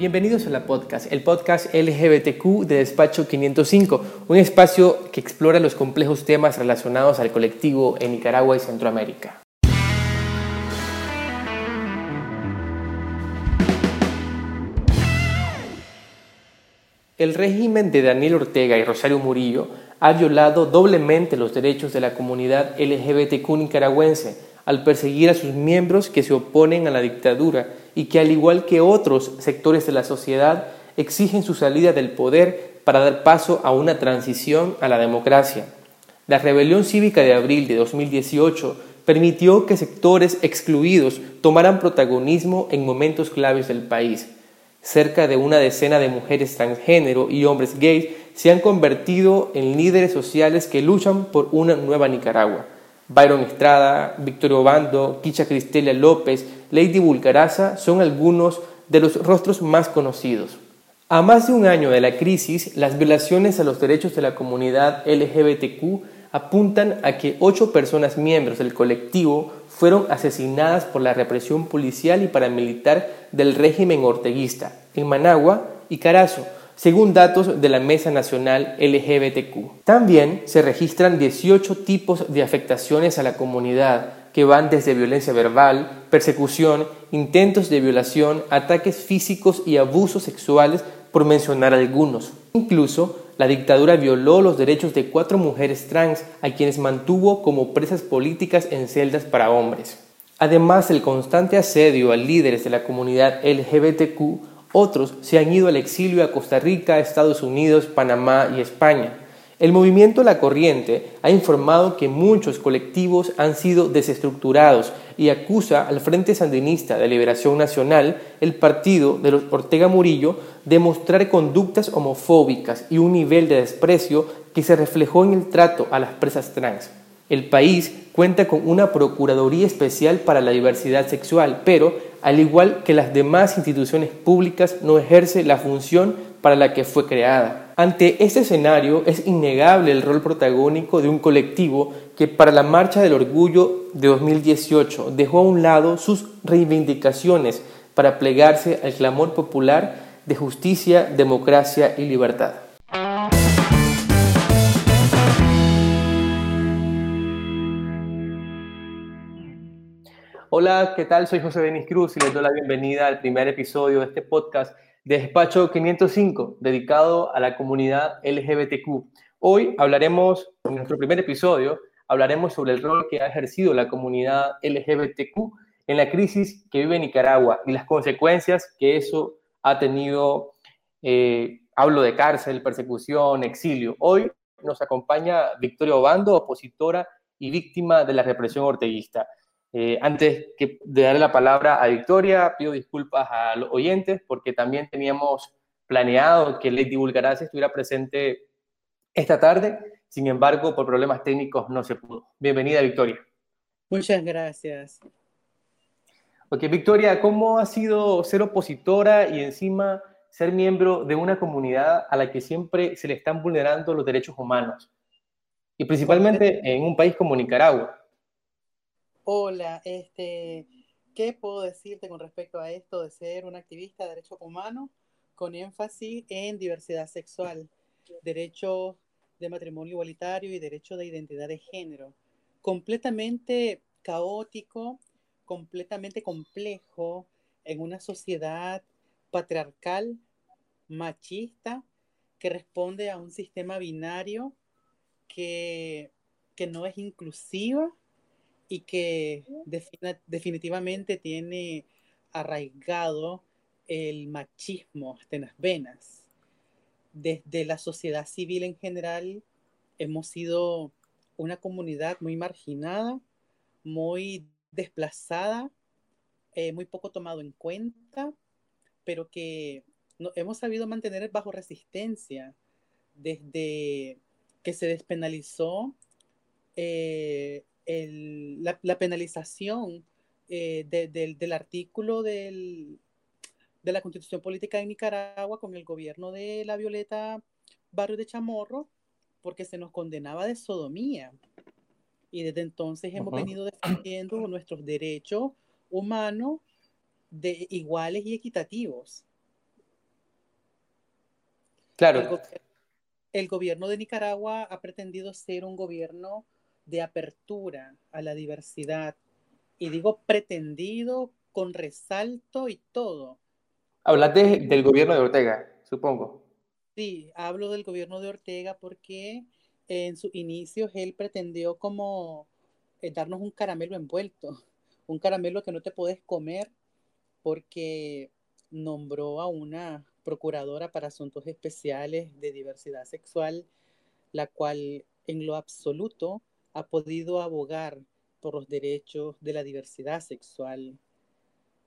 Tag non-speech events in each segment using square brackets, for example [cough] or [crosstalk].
Bienvenidos a la podcast, el podcast LGBTQ de Despacho 505, un espacio que explora los complejos temas relacionados al colectivo en Nicaragua y Centroamérica. El régimen de Daniel Ortega y Rosario Murillo ha violado doblemente los derechos de la comunidad LGBTQ nicaragüense al perseguir a sus miembros que se oponen a la dictadura y que al igual que otros sectores de la sociedad exigen su salida del poder para dar paso a una transición a la democracia. La rebelión cívica de abril de 2018 permitió que sectores excluidos tomaran protagonismo en momentos claves del país. Cerca de una decena de mujeres transgénero y hombres gays se han convertido en líderes sociales que luchan por una nueva Nicaragua. Byron Estrada, Victorio Obando, Kicha Cristelia López, Lady Bulcaraza son algunos de los rostros más conocidos. A más de un año de la crisis, las violaciones a los derechos de la comunidad LGBTQ apuntan a que ocho personas miembros del colectivo fueron asesinadas por la represión policial y paramilitar del régimen orteguista en Managua y Carazo, según datos de la Mesa Nacional LGBTQ. También se registran 18 tipos de afectaciones a la comunidad que van desde violencia verbal, persecución, intentos de violación, ataques físicos y abusos sexuales, por mencionar algunos. Incluso la dictadura violó los derechos de cuatro mujeres trans a quienes mantuvo como presas políticas en celdas para hombres. Además, el constante asedio a líderes de la comunidad LGBTQ otros se han ido al exilio a Costa Rica, Estados Unidos, Panamá y España. El movimiento La Corriente ha informado que muchos colectivos han sido desestructurados y acusa al Frente Sandinista de Liberación Nacional, el partido de los Ortega Murillo, de mostrar conductas homofóbicas y un nivel de desprecio que se reflejó en el trato a las presas trans. El país cuenta con una Procuraduría Especial para la Diversidad Sexual, pero, al igual que las demás instituciones públicas, no ejerce la función para la que fue creada. Ante este escenario es innegable el rol protagónico de un colectivo que para la Marcha del Orgullo de 2018 dejó a un lado sus reivindicaciones para plegarse al clamor popular de justicia, democracia y libertad. Hola, ¿qué tal? Soy José Denis Cruz y les doy la bienvenida al primer episodio de este podcast de Despacho 505, dedicado a la comunidad LGBTQ. Hoy hablaremos, en nuestro primer episodio, hablaremos sobre el rol que ha ejercido la comunidad LGBTQ en la crisis que vive Nicaragua y las consecuencias que eso ha tenido. Eh, hablo de cárcel, persecución, exilio. Hoy nos acompaña Victoria Obando, opositora y víctima de la represión orteguista. Eh, antes que de darle la palabra a Victoria, pido disculpas a los oyentes porque también teníamos planeado que Lady Bulgaraz estuviera presente esta tarde. Sin embargo, por problemas técnicos no se pudo. Bienvenida, Victoria. Muchas gracias. Ok, Victoria, ¿cómo ha sido ser opositora y encima ser miembro de una comunidad a la que siempre se le están vulnerando los derechos humanos? Y principalmente en un país como Nicaragua. Hola, este, ¿qué puedo decirte con respecto a esto de ser un activista de derechos humanos con énfasis en diversidad sexual, derecho de matrimonio igualitario y derecho de identidad de género? Completamente caótico, completamente complejo en una sociedad patriarcal, machista, que responde a un sistema binario que, que no es inclusiva y que definitivamente tiene arraigado el machismo hasta en las venas. Desde la sociedad civil en general hemos sido una comunidad muy marginada, muy desplazada, eh, muy poco tomado en cuenta, pero que no, hemos sabido mantener bajo resistencia desde que se despenalizó eh, la, penalización eh, del artículo de la Constitución Política de Nicaragua con el gobierno de la Violeta Barrio de Chamorro, porque se nos condenaba de sodomía. Y desde entonces hemos venido defendiendo nuestros derechos humanos de iguales y equitativos. Claro. el gobierno de Nicaragua ha pretendido ser un gobierno de apertura a la diversidad. Y digo pretendido con resalto y todo. Hablas del gobierno de Ortega, supongo. Sí, hablo del gobierno de Ortega porque en sus inicios él pretendió como eh, darnos un caramelo envuelto, un caramelo que no te puedes comer porque nombró a una procuradora para asuntos especiales de diversidad sexual, la cual en lo absoluto ha podido abogar por los derechos de la diversidad sexual.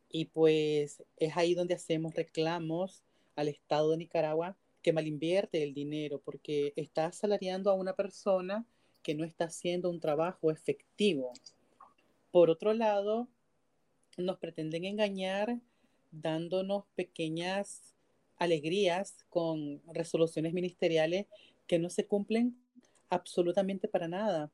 Y pues es ahí donde hacemos reclamos al Estado de Nicaragua que malinvierte el dinero porque está asalariando a una persona que no está haciendo un trabajo efectivo. Por otro lado, nos pretenden engañar dándonos pequeñas alegrías con resoluciones ministeriales que no se cumplen absolutamente para nada.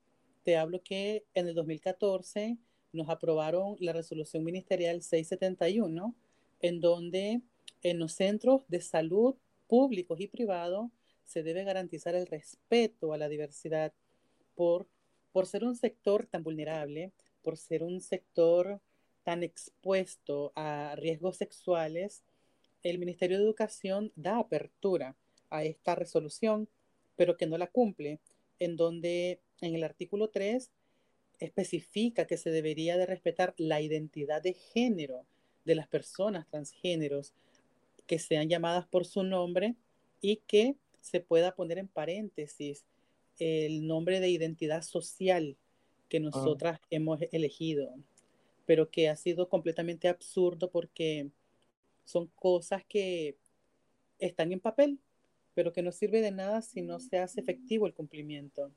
Te hablo que en el 2014 nos aprobaron la resolución ministerial 671, en donde en los centros de salud públicos y privados se debe garantizar el respeto a la diversidad por, por ser un sector tan vulnerable, por ser un sector tan expuesto a riesgos sexuales, el Ministerio de Educación da apertura a esta resolución, pero que no la cumple, en donde en el artículo 3 especifica que se debería de respetar la identidad de género de las personas transgéneros que sean llamadas por su nombre y que se pueda poner en paréntesis el nombre de identidad social que ah. nosotras hemos elegido, pero que ha sido completamente absurdo porque son cosas que están en papel, pero que no sirve de nada si no se hace efectivo el cumplimiento.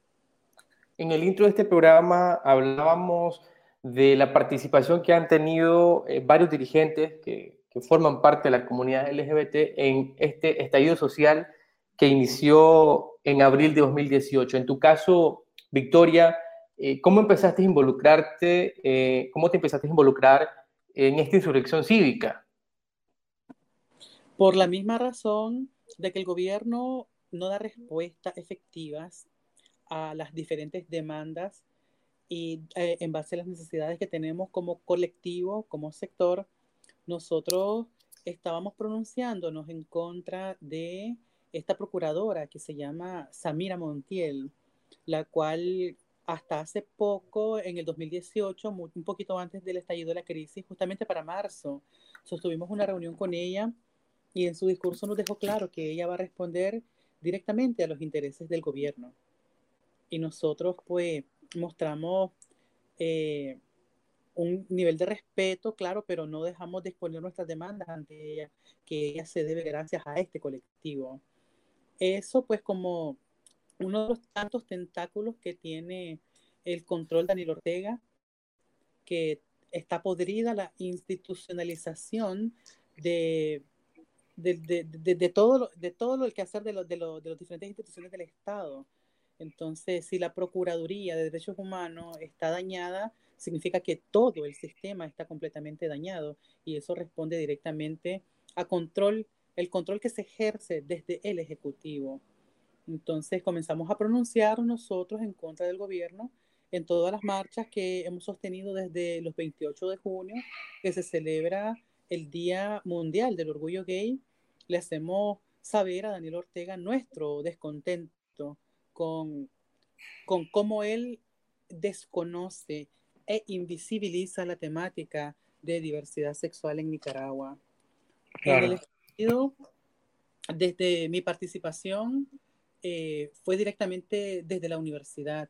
En el intro de este programa hablábamos de la participación que han tenido eh, varios dirigentes que, forman parte de la comunidad LGBT en este estallido social que inició en abril de 2018. En tu caso, Victoria, eh, ¿cómo empezaste a involucrarte, eh, cómo te empezaste a involucrar en esta insurrección cívica? Por la misma razón de que el gobierno no da respuestas efectivas a las diferentes demandas y eh, en base a las necesidades que tenemos como colectivo, como sector, nosotros estábamos pronunciándonos en contra de esta procuradora que se llama Samira Montiel, la cual hasta hace poco, en el 2018, un poquito antes del estallido de la crisis, justamente para marzo, sostuvimos una reunión con ella y en su discurso nos dejó claro que ella va a responder directamente a los intereses del gobierno y nosotros pues mostramos eh, un nivel de respeto, claro, pero no dejamos de exponer nuestras demandas ante ella, que ella se debe gracias a este colectivo. Eso pues como uno de los tantos tentáculos que tiene el control de Daniel Ortega, que está podrida la institucionalización de, de, todo, de todo lo que hacer de, de, de las diferentes instituciones del Estado. Entonces, si la Procuraduría de Derechos Humanos está dañada, significa que todo el sistema está completamente dañado y eso responde directamente a control, el control que se ejerce desde el Ejecutivo. Entonces comenzamos a pronunciar nosotros en contra del gobierno en todas las marchas que hemos sostenido desde los 28 de junio, que se celebra el Día Mundial del Orgullo Gay. Le hacemos saber a Daniel Ortega nuestro descontento con, con cómo él desconoce e invisibiliza la temática de diversidad sexual en Nicaragua. En el estudio, desde mi participación, eh, fue directamente desde la universidad,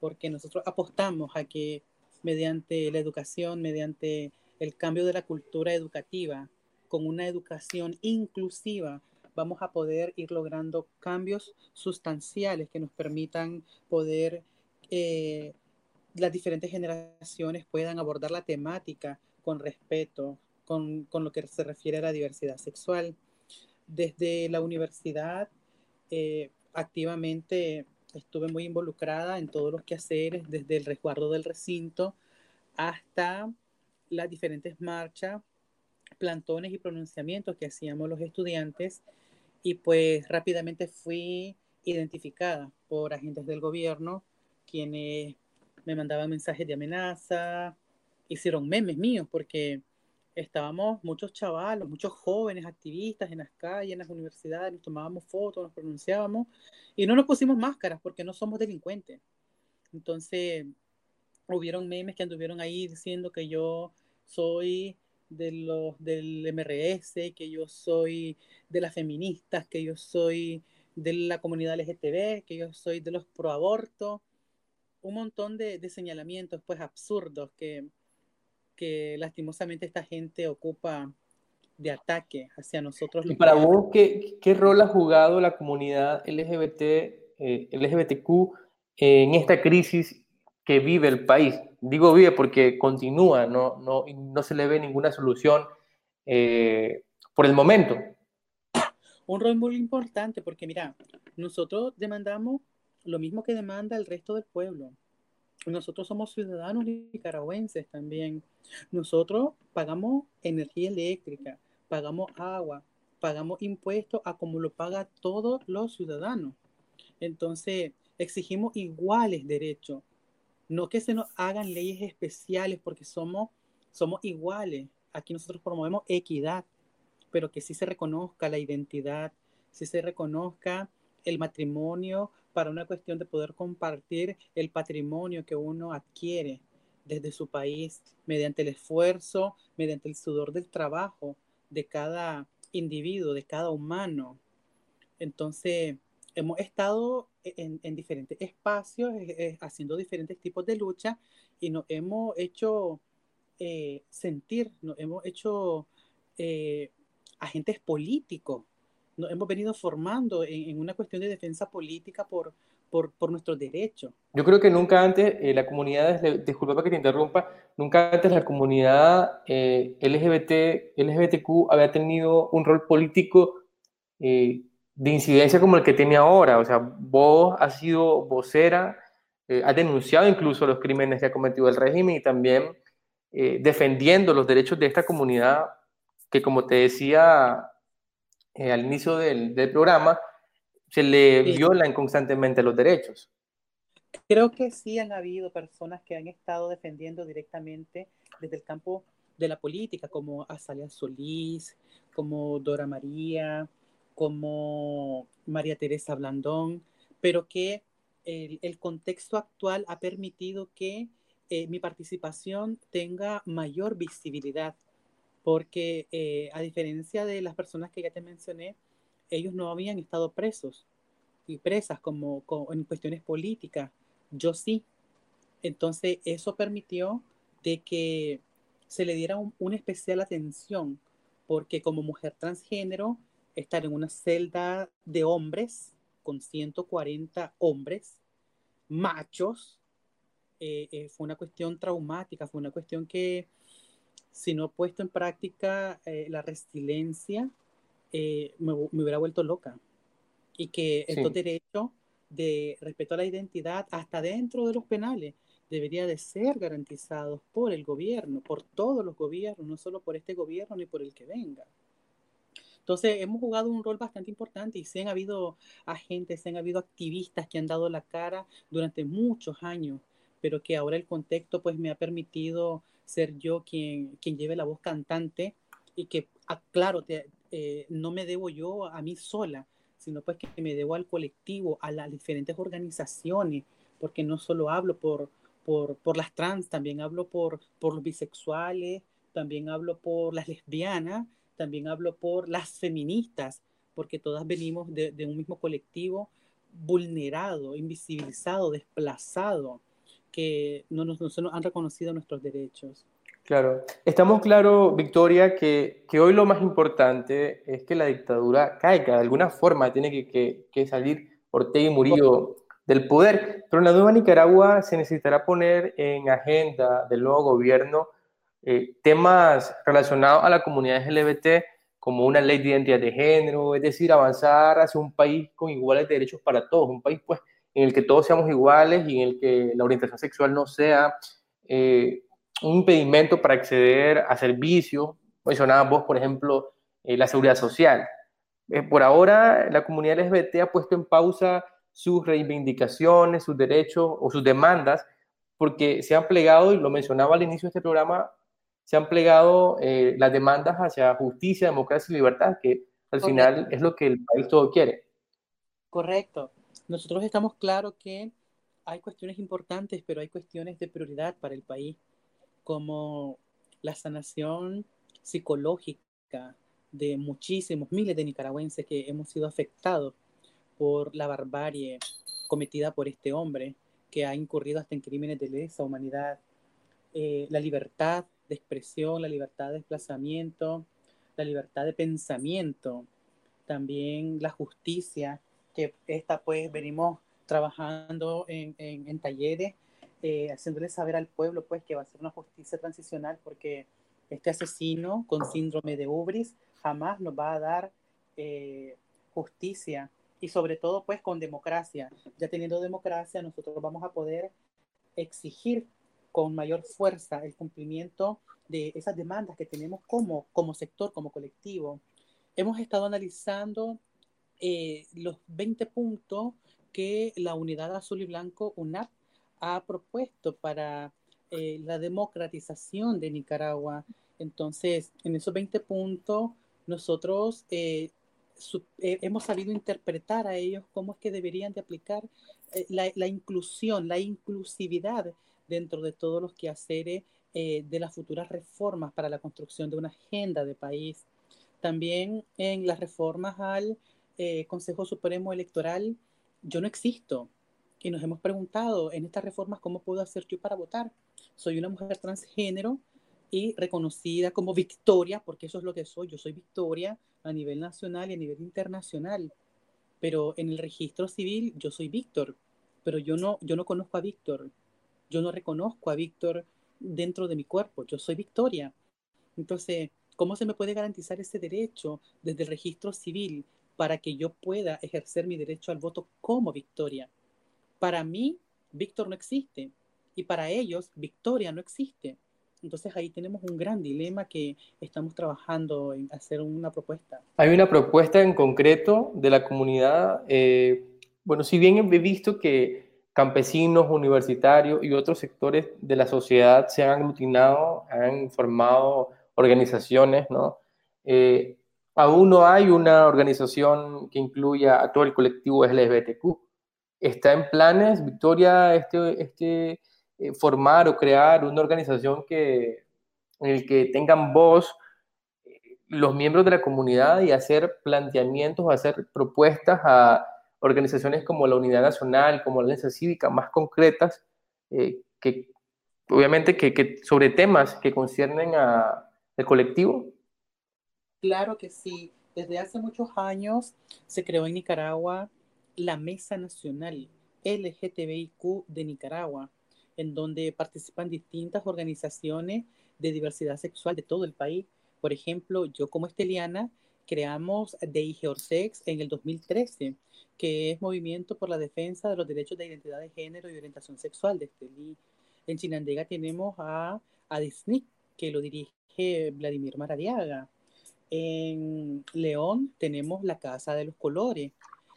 porque nosotros apostamos a que mediante la educación, mediante el cambio de la cultura educativa, con una educación inclusiva, vamos a poder ir logrando cambios sustanciales que nos permitan poder, eh, las diferentes generaciones puedan abordar la temática con respeto, con, con, lo que se refiere a la diversidad sexual. Desde la universidad, eh, activamente estuve muy involucrada en todos los quehaceres, desde el resguardo del recinto hasta las diferentes marchas, plantones y pronunciamientos que hacíamos los estudiantes y pues rápidamente fui identificada por agentes del gobierno quienes me mandaban mensajes de amenaza, hicieron memes míos porque estábamos muchos chavalos, muchos jóvenes activistas en las calles, en las universidades, nos tomábamos fotos, nos pronunciábamos y no nos pusimos máscaras porque no somos delincuentes. Entonces, hubieron memes que anduvieron ahí diciendo que yo soy de los del MRS, que yo soy de las feministas, que yo soy de la comunidad LGTB, que yo soy de los pro aborto, un montón de, de señalamientos pues absurdos que, que lastimosamente esta gente ocupa de ataque hacia nosotros. ¿Y para vos qué, qué, rol ha jugado la comunidad LGBT, eh, LGBTQ en esta crisis que vive el país? Digo vive porque continúa, no, no, no se le ve ninguna solución eh, por el momento. Un rol muy importante porque mira, nosotros demandamos lo mismo que demanda el resto del pueblo. Nosotros somos ciudadanos nicaragüenses también. Nosotros pagamos energía eléctrica, pagamos agua, pagamos impuestos a como lo pagan todos los ciudadanos. Entonces, exigimos iguales derechos. No que se nos hagan leyes especiales porque somos, somos iguales. Aquí nosotros promovemos equidad, pero que sí se reconozca la identidad, sí se reconozca el matrimonio para una cuestión de poder compartir el patrimonio que uno adquiere desde su país mediante el esfuerzo, mediante el sudor del trabajo de cada individuo, de cada humano. Entonces, hemos estado en, diferentes espacios eh, eh, haciendo diferentes tipos de lucha y nos hemos hecho eh, sentir, nos hemos hecho agentes políticos nos hemos venido formando en, una cuestión de defensa política por, por, por nuestros derechos. Yo creo que nunca antes eh, la comunidad, disculpa que te interrumpa, nunca antes la comunidad eh, LGBT, LGBTQ había tenido un rol político eh, de incidencia como el que tiene ahora. O sea, vos has sido vocera, has denunciado incluso los crímenes que ha cometido el régimen y también defendiendo los derechos de esta comunidad que, como te decía, eh, al inicio del, del, programa, se le violan constantemente los derechos. Creo que sí han habido personas que han estado defendiendo directamente desde el campo de la política, como Azalia Solís, como Dora María, como María Teresa Blandón, pero que el, contexto actual ha permitido que eh, mi participación tenga mayor visibilidad porque eh, a diferencia de las personas que ya te mencioné, ellos no habían estado presos y presas como, en cuestiones políticas, yo sí. Entonces eso permitió de que se le diera una especial atención, porque como mujer transgénero, estar en una celda de hombres con 140 hombres, machos, eh, eh, fue una cuestión traumática, fue una cuestión que si no he puesto en práctica eh, la resiliencia, eh, me, hubiera vuelto loca. Y que estos derechos de respeto a la identidad, hasta dentro de los penales, debería de ser garantizados por el gobierno, por todos los gobiernos, no solo por este gobierno ni por el que venga. Entonces, hemos jugado un rol bastante importante y se han habido agentes, se han habido activistas que han dado la cara durante muchos años, pero que ahora el contexto pues me ha permitido ser yo quien, quien lleve la voz cantante y que, ah, claro, eh, no me debo yo a mí sola, sino pues que me debo al colectivo, a las diferentes organizaciones, porque no solo hablo por, por, por las trans, también hablo por, por los bisexuales, también hablo por las lesbianas, también hablo por las feministas, porque todas venimos de, de un mismo colectivo vulnerado, invisibilizado, desplazado que no nos, no han reconocido nuestros derechos. Claro, estamos claros, Victoria, que, que, hoy lo más importante es que la dictadura caiga, de alguna forma tiene que, que, salir Ortega y Murillo del poder, pero en la nueva Nicaragua se necesitará poner en agenda del nuevo gobierno eh, temas relacionados a la comunidad LGBT, como una ley de identidad de género, es decir, avanzar hacia un país con iguales derechos para todos, un país pues en el que todos seamos iguales y en el que la orientación sexual no sea eh, un impedimento para acceder a servicios. Mencionabas vos, por ejemplo, eh, la seguridad social. Eh, por ahora, la comunidad LGBT ha puesto en pausa sus reivindicaciones, sus derechos o sus demandas, porque se han plegado, y lo mencionaba al inicio de este programa, se han plegado eh, las demandas hacia justicia, democracia y libertad, que al final es lo que el país todo quiere. Correcto. Nosotros estamos claros que hay cuestiones importantes, pero hay cuestiones de prioridad para el país, como la sanación psicológica de muchísimos, miles de nicaragüenses que hemos sido afectados por la barbarie cometida por este hombre que ha incurrido hasta en crímenes de lesa humanidad, eh, la libertad de expresión, la libertad de desplazamiento, la libertad de pensamiento, también la justicia, que esta pues venimos trabajando en, en, talleres, eh, haciéndole saber al pueblo pues que va a ser una justicia transicional porque este asesino con síndrome de Ubris jamás nos va a dar eh, justicia y sobre todo pues con democracia. Ya teniendo democracia nosotros vamos a poder exigir con mayor fuerza el cumplimiento de esas demandas que tenemos como, como sector, como colectivo. Hemos estado analizando eh, los 20 puntos que la Unidad Azul y Blanco, UNAP, ha propuesto para eh, la democratización de Nicaragua. Entonces, en esos 20 puntos, nosotros eh, hemos sabido interpretar a ellos cómo es que deberían de aplicar la, la, inclusión, la inclusividad dentro de todos los quehaceres de las futuras reformas para la construcción de una agenda de país. También en las reformas al eh, Consejo Supremo Electoral, yo no existo. Y nos hemos preguntado en estas reformas cómo puedo hacer yo para votar. Soy una mujer transgénero y reconocida como Victoria, porque eso es lo que soy. Yo soy Victoria a nivel nacional y a nivel internacional. Pero en el registro civil yo soy Víctor, pero yo no, yo no conozco a Víctor. Yo no reconozco a Víctor dentro de mi cuerpo. Yo soy Victoria. Entonces, ¿cómo se me puede garantizar ese derecho desde el registro civil para que yo pueda ejercer mi derecho al voto como Victoria. Para mí, Víctor no existe y para ellos, Victoria no existe. Entonces ahí tenemos un gran dilema que estamos trabajando en hacer una propuesta. Hay una propuesta en concreto de la comunidad. Eh, bueno, si bien he visto que campesinos, universitarios y otros sectores de la sociedad se han aglutinado, han formado organizaciones, ¿no? Eh, Aún no hay una organización que incluya a todo el colectivo LGBTQ. Está en planes, Victoria, este, este eh, formar o crear una organización que, en el que tengan voz eh, los miembros de la comunidad y hacer planteamientos, hacer propuestas a organizaciones como la Unidad Nacional, como la Alianza Cívica, más concretas, eh, que obviamente que, sobre temas que conciernen al colectivo Claro que sí. Desde hace muchos años se creó en Nicaragua la Mesa Nacional LGTBIQ de Nicaragua, en donde participan distintas organizaciones de diversidad sexual de todo el país. Por ejemplo, yo como Esteliana creamos DIG Orsex en el 2013, que es Movimiento por la Defensa de los Derechos de Identidad de Género y Orientación Sexual de Estelí. En Chinandega tenemos a, a que lo dirige Vladimir Maradiaga. En León tenemos la Casa de los Colores.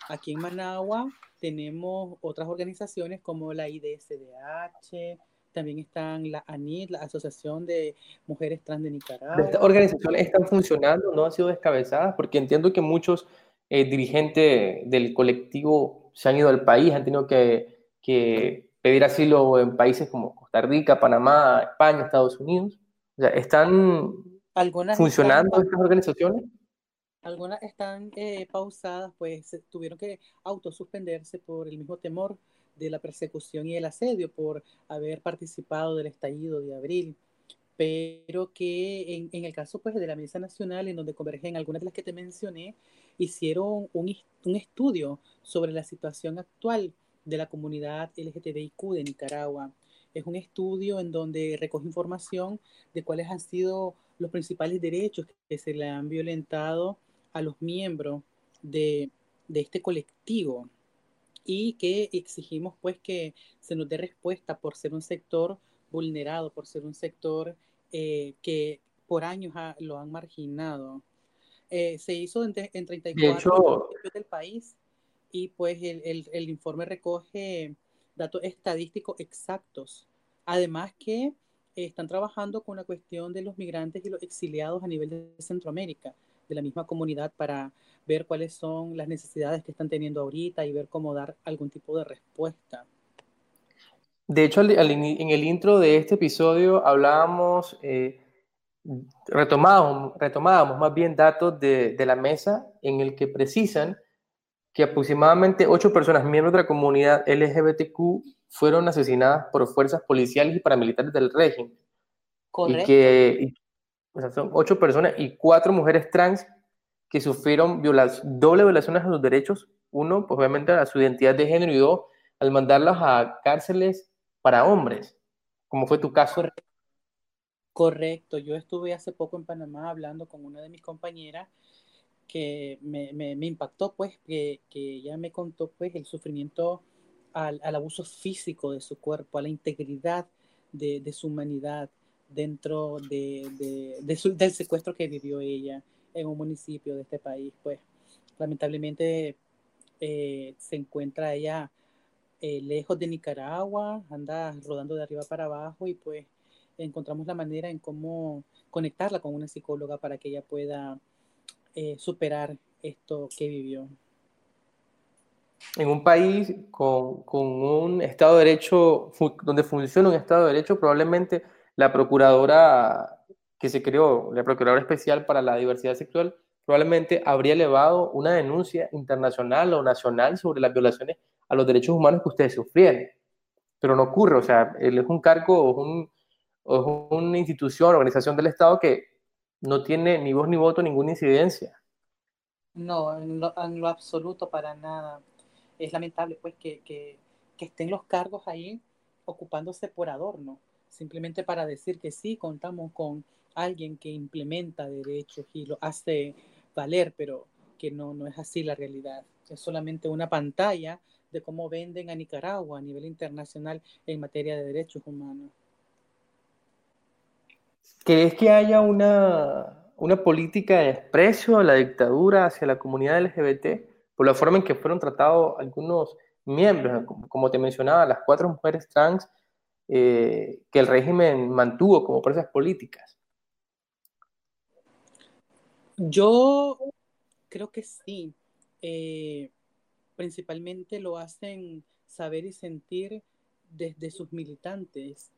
Aquí en Managua tenemos otras organizaciones como la IDSDH, también están la ANID, la Asociación de Mujeres Trans de Nicaragua. ¿Estas organizaciones están funcionando? ¿No han sido descabezadas? Porque entiendo que muchos eh, dirigentes del colectivo se han ido al país, han tenido que, que, pedir asilo en países como Costa Rica, Panamá, España, Estados Unidos. O sea, ¿están algunas funcionando estas organizaciones? Algunas están eh, pausadas, pues tuvieron que autosuspenderse por el mismo temor de la persecución y el asedio por haber participado del estallido de abril, pero que en, en, el caso pues de la Mesa Nacional, en donde convergen algunas de las que te mencioné, hicieron un, un estudio sobre la situación actual de la comunidad LGTBIQ de Nicaragua. Es un estudio en donde recoge información de cuáles han sido los principales derechos que se le han violentado a los miembros de, este colectivo y que exigimos pues que se nos dé respuesta por ser un sector vulnerado, por ser un sector eh, que por años lo han marginado. Eh, se hizo en, en 34 de del país y pues el, el, el, informe recoge datos estadísticos exactos. Además que están trabajando con la cuestión de los migrantes y los exiliados a nivel de Centroamérica, de la misma comunidad, para ver cuáles son las necesidades que están teniendo ahorita y ver cómo dar algún tipo de respuesta. De hecho, en el intro de este episodio hablábamos, eh, retomábamos, retomábamos más bien datos de, de la mesa en el que precisan que aproximadamente ocho personas miembros de la comunidad LGBTQ fueron asesinadas por fuerzas policiales y paramilitares del régimen. Correcto. Y que o sea, son ocho personas y cuatro mujeres trans que sufrieron doble violaciones a sus derechos. Uno, pues obviamente a su identidad de género y dos, al mandarlas a cárceles para hombres, como fue tu caso. Correcto, yo estuve hace poco en Panamá hablando con una de mis compañeras que me, impactó, pues, que, que, ella me contó, pues, el sufrimiento al, abuso físico de su cuerpo, a la integridad de, su humanidad dentro de, de, del secuestro que vivió ella en un municipio de este país, pues, lamentablemente eh, se encuentra ella eh, lejos de Nicaragua, anda rodando de arriba para abajo y pues encontramos la manera en cómo conectarla con una psicóloga para que ella pueda eh, superar esto que vivió. En un país con, con, un Estado de Derecho, donde funciona un Estado de Derecho, probablemente la procuradora que se creó, la procuradora especial para la diversidad sexual, probablemente habría elevado una denuncia internacional o nacional sobre las violaciones a los derechos humanos que ustedes sufrieron. Pero no ocurre, o sea, es un cargo o, un, o una institución, organización del Estado que no tiene ni voz ni voto, ninguna incidencia. No, en lo, absoluto para nada. Es lamentable pues que, que, que, estén los cargos ahí ocupándose por adorno, simplemente para decir que sí, contamos con alguien que implementa derechos y lo hace valer, pero que no, no es así la realidad. Es solamente una pantalla de cómo venden a Nicaragua a nivel internacional en materia de derechos humanos. ¿Crees que haya una, una política de desprecio a la dictadura hacia la comunidad LGBT por la forma en que fueron tratados algunos miembros, como te mencionaba, las cuatro mujeres trans eh, que el régimen mantuvo como presas políticas? Yo creo que sí. Eh, principalmente lo hacen saber y sentir desde sus militantes.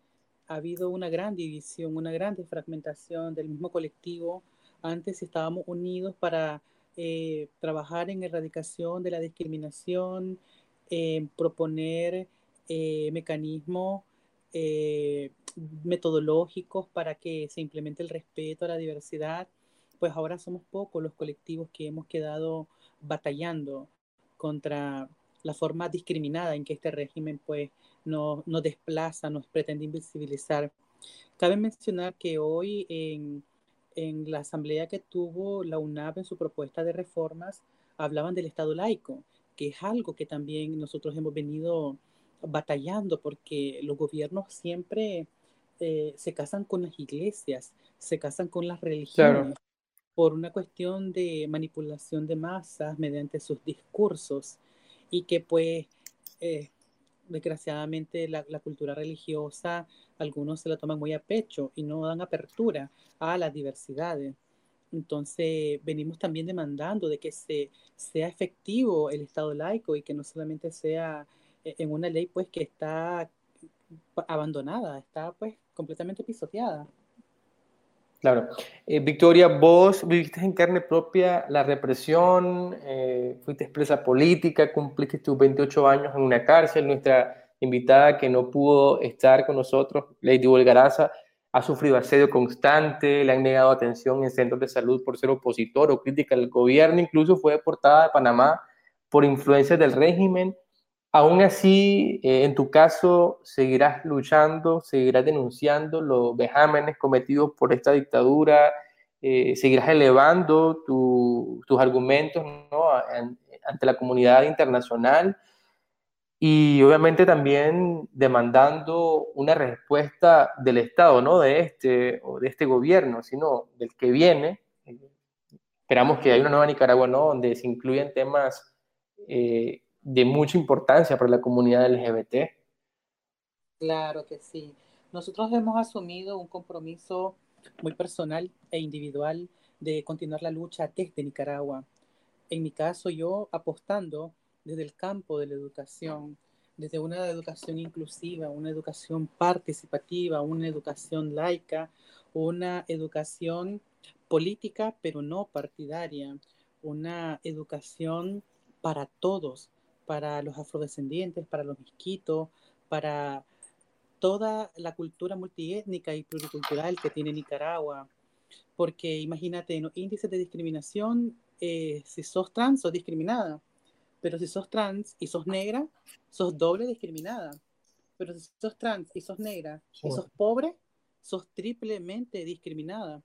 Ha habido una gran división, una gran fragmentación del mismo colectivo. Antes estábamos unidos para eh, trabajar en erradicación de la discriminación, proponer eh, mecanismos eh, metodológicos para que se implemente el respeto a la diversidad, pues ahora somos pocos los colectivos que hemos quedado batallando contra la forma discriminada en que este régimen pues nos, desplaza, nos pretende invisibilizar. Cabe mencionar que hoy en, en la asamblea que tuvo la UNAP en su propuesta de reformas hablaban del Estado laico, que es algo que también nosotros hemos venido batallando porque los gobiernos siempre eh, se casan con las iglesias, se casan con las religiones por una cuestión de manipulación de masas mediante sus discursos y que pues eh, desgraciadamente la, cultura religiosa algunos se la toman muy a pecho y no dan apertura a las diversidades. Entonces venimos también demandando de que se, sea efectivo el Estado laico y que no solamente sea eh, en una ley pues que está abandonada, está pues completamente pisoteada. Claro. Eh, Victoria, vos viviste en carne propia la represión, eh, fuiste expresa política, cumpliste tus 28 años en una cárcel. Nuestra invitada que no pudo estar con nosotros, Lady Volgaraza, ha sufrido asedio constante, le han negado atención en centros de salud por ser opositor o crítica al gobierno, incluso fue deportada de Panamá por influencias del régimen. Aún así, eh, en tu caso, seguirás luchando, seguirás denunciando los vejámenes cometidos por esta dictadura, eh, seguirás elevando tus argumentos ante la comunidad internacional y obviamente también demandando una respuesta del Estado, no de este o de este gobierno, sino del que viene, esperamos que haya una nueva Nicaragua, ¿no? Donde se incluyan temas eh, de mucha importancia para la comunidad LGBT. Claro que sí. Nosotros hemos asumido un compromiso muy personal e individual de continuar la lucha desde Nicaragua. En mi caso, yo apostando desde el campo de la educación, desde una educación inclusiva, una educación participativa, una educación laica, una educación política, pero no partidaria, una educación para todos, para los afrodescendientes, para los misquitos, para toda la cultura multiétnica y pluricultural que tiene Nicaragua. Porque imagínate, los índices de discriminación, eh, si sos trans, sos discriminada. Pero si sos trans y sos negra, sos doble discriminada. Pero si sos trans y sos negra y sos pobre, sos triplemente discriminada.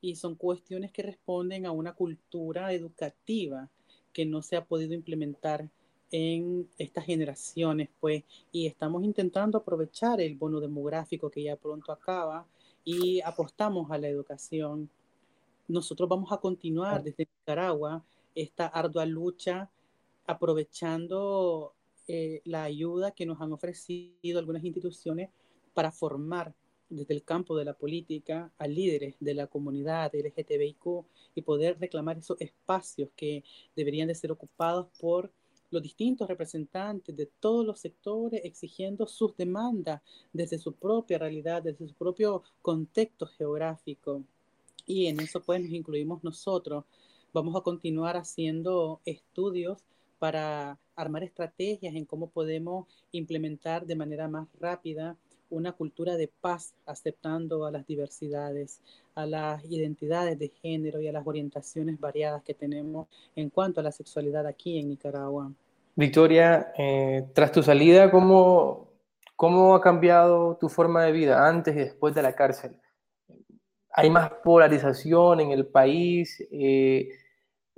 Y son cuestiones que responden a una cultura educativa que no se ha podido implementar en estas generaciones, pues, y estamos intentando aprovechar el bono demográfico que ya pronto acaba y apostamos a la educación. Nosotros vamos a continuar desde Nicaragua esta ardua lucha aprovechando eh, la ayuda que nos han ofrecido algunas instituciones para formar desde el campo de la política a líderes de la comunidad LGTBIQ y poder reclamar esos espacios que deberían de ser ocupados por los distintos representantes de todos los sectores exigiendo sus demandas desde su propia realidad, desde su propio contexto geográfico. Y en eso pues nos incluimos nosotros. Vamos a continuar haciendo estudios para armar estrategias en cómo podemos implementar de manera más rápida una cultura de paz, aceptando a las diversidades, a las identidades de género y a las orientaciones variadas que tenemos en cuanto a la sexualidad aquí en Nicaragua. Victoria, eh, tras tu salida, ¿cómo, ¿cómo ha cambiado tu forma de vida antes y después de la cárcel? ¿Hay más polarización en el país? Eh,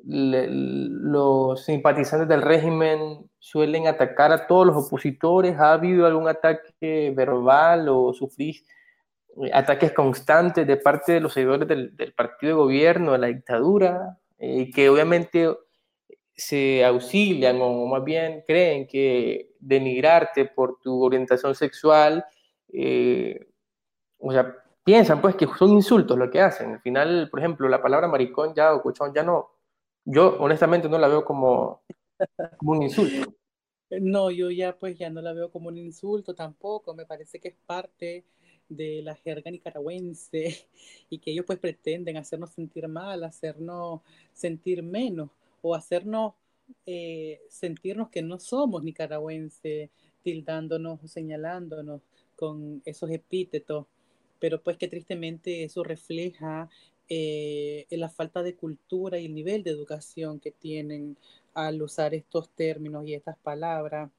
los simpatizantes del régimen suelen atacar a todos los opositores. ¿Ha habido algún ataque verbal o sufrís eh, ataques constantes de parte de los seguidores del, partido de gobierno, de la dictadura? Que obviamente se auxilian o más bien creen que denigrarte por tu orientación sexual, eh, o sea, piensan pues que son insultos lo que hacen. Al final, por ejemplo, la palabra maricón ya o cuchón ya no, yo honestamente no la veo como, como un insulto. No, yo ya pues ya no la veo como un insulto tampoco, me parece que es parte de la jerga nicaragüense [laughs] y que ellos pues pretenden hacernos sentir mal, hacernos sentir menos o hacernos eh, sentirnos que no somos nicaragüenses, tildándonos o señalándonos con esos epítetos, pero pues que tristemente eso refleja eh, la falta de cultura y el nivel de educación que tienen al usar estos términos y estas palabras.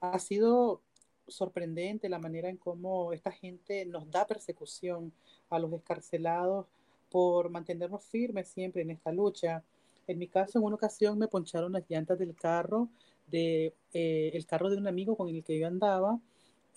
Ha sido sorprendente la manera en cómo esta gente nos da persecución a los escarcelados por mantenernos firmes siempre en esta lucha. En mi caso, en una ocasión me poncharon las llantas del carro, de, eh, el carro de un amigo con el que yo andaba.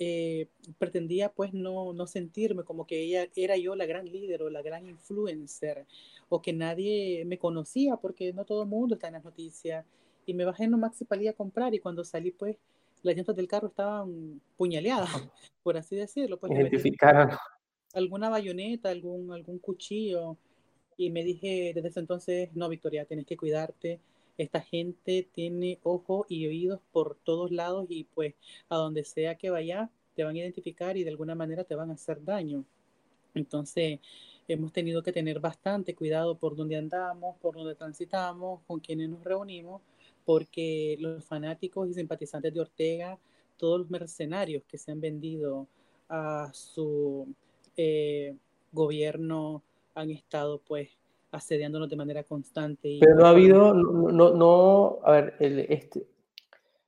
Eh, pretendía pues no, no sentirme como que ella era yo la gran líder o la gran influencer o que nadie me conocía porque no todo el mundo está en las noticias y me bajé en un Maxi Palí a comprar y cuando salí pues las llantas del carro estaban puñaleadas [laughs] por así decirlo pues identificaron alguna bayoneta algún algún cuchillo y me dije desde ese entonces, no, Victoria, tienes que cuidarte. Esta gente tiene ojos y oídos por todos lados y pues a donde sea que vaya te van a identificar y de alguna manera te van a hacer daño. Entonces, hemos tenido que tener bastante cuidado por dónde andamos, por dónde transitamos, con quienes nos reunimos, porque los fanáticos y simpatizantes de Ortega, todos los mercenarios que se han vendido a su eh, gobierno han estado pues asediándonos de manera constante. Pero no ha habido, no, no, a ver, el, este,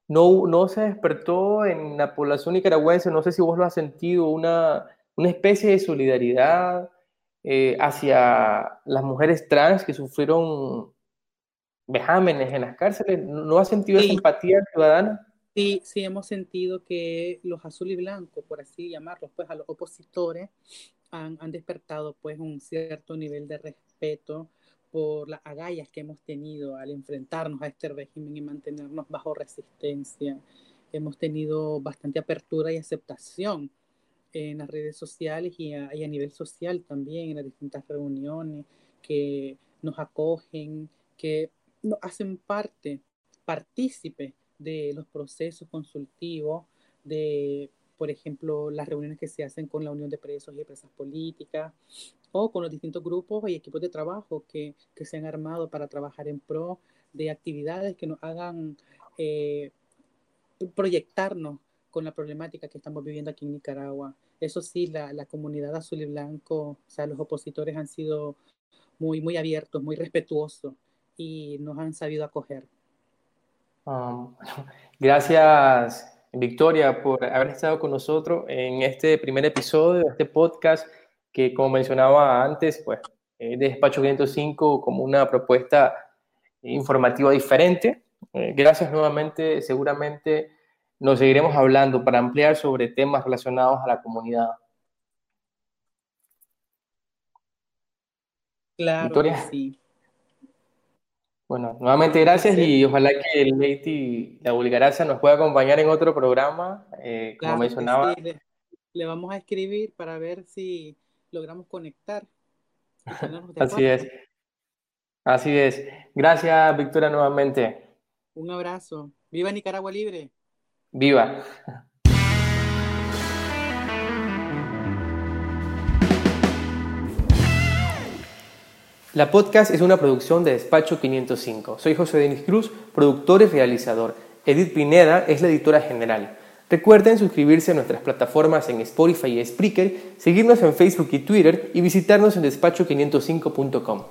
no, no se despertó en la población nicaragüense, no sé si vos lo has sentido, una, una especie de solidaridad eh, hacia las mujeres trans que sufrieron vejámenes en las cárceles. ¿No has sentido esa empatía ciudadana? Sí, sí, hemos sentido que los azul y blanco, por así llamarlos, pues a los opositores, han, despertado pues un cierto nivel de respeto por las agallas que hemos tenido al enfrentarnos a este régimen y mantenernos bajo resistencia. Hemos tenido bastante apertura y aceptación en las redes sociales y a, y a nivel social también, en las distintas reuniones que nos acogen, que nos hacen parte, partícipe de los procesos consultivos, de, por ejemplo, las reuniones que se hacen con la Unión de Presos y Presas Políticas, o con los distintos grupos y equipos de trabajo que, que se han armado para trabajar en pro de actividades que nos hagan eh, proyectarnos con la problemática que estamos viviendo aquí en Nicaragua. Eso sí, la, la, comunidad azul y blanco, o sea, los opositores han sido muy, muy abiertos, muy respetuosos y nos han sabido acoger. Um, [laughs] gracias, Victoria, por haber estado con nosotros en este primer episodio de este podcast que, como mencionaba antes, pues, de Despacho 505 como una propuesta informativa diferente. Eh, gracias nuevamente, seguramente nos seguiremos hablando para ampliar sobre temas relacionados a la comunidad. Claro, Victoria. sí. Bueno, nuevamente gracias y ojalá que el Lady, la Bulgaraza nos pueda acompañar en otro programa, eh, como mencionaba. Sí. Le, le, vamos a escribir para ver si logramos conectar. Así es. Así es. Gracias, Victoria, nuevamente. Un abrazo. Viva Nicaragua Libre. Viva. La podcast es una producción de Despacho 505. Soy José Denis Cruz, productor y realizador. Edith Pineda es la editora general. Recuerden suscribirse a nuestras plataformas en Spotify y Spreaker, seguirnos en Facebook y Twitter y visitarnos en despacho505.com.